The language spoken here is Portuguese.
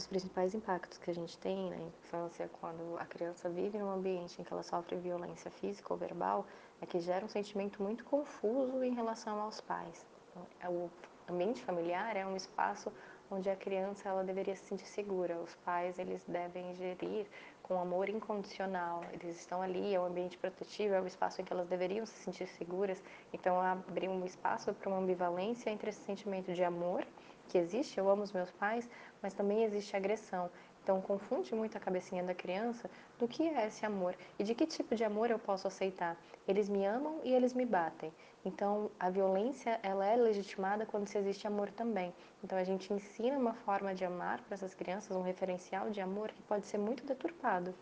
dos principais impactos que a gente tem na infância, quando a criança vive num ambiente em que ela sofre violência física ou verbal, é que gera um sentimento muito confuso em relação aos pais. Então, é o ambiente familiar é um espaço onde a criança ela deveria se sentir segura. Os pais eles devem gerir com amor incondicional. Eles estão ali, é um ambiente protetivo, é um espaço em que elas deveriam se sentir seguras. Então abrir um espaço para uma ambivalência entre esse sentimento de amor que existe, eu amo os meus pais, mas também existe agressão. Então confunde muito a cabecinha da criança do que é esse amor e de que tipo de amor eu posso aceitar. Eles me amam e eles me batem. Então a violência ela é legitimada quando se existe amor também. Então a gente ensina uma forma de amar para essas crianças, um referencial de amor que pode ser muito deturpado.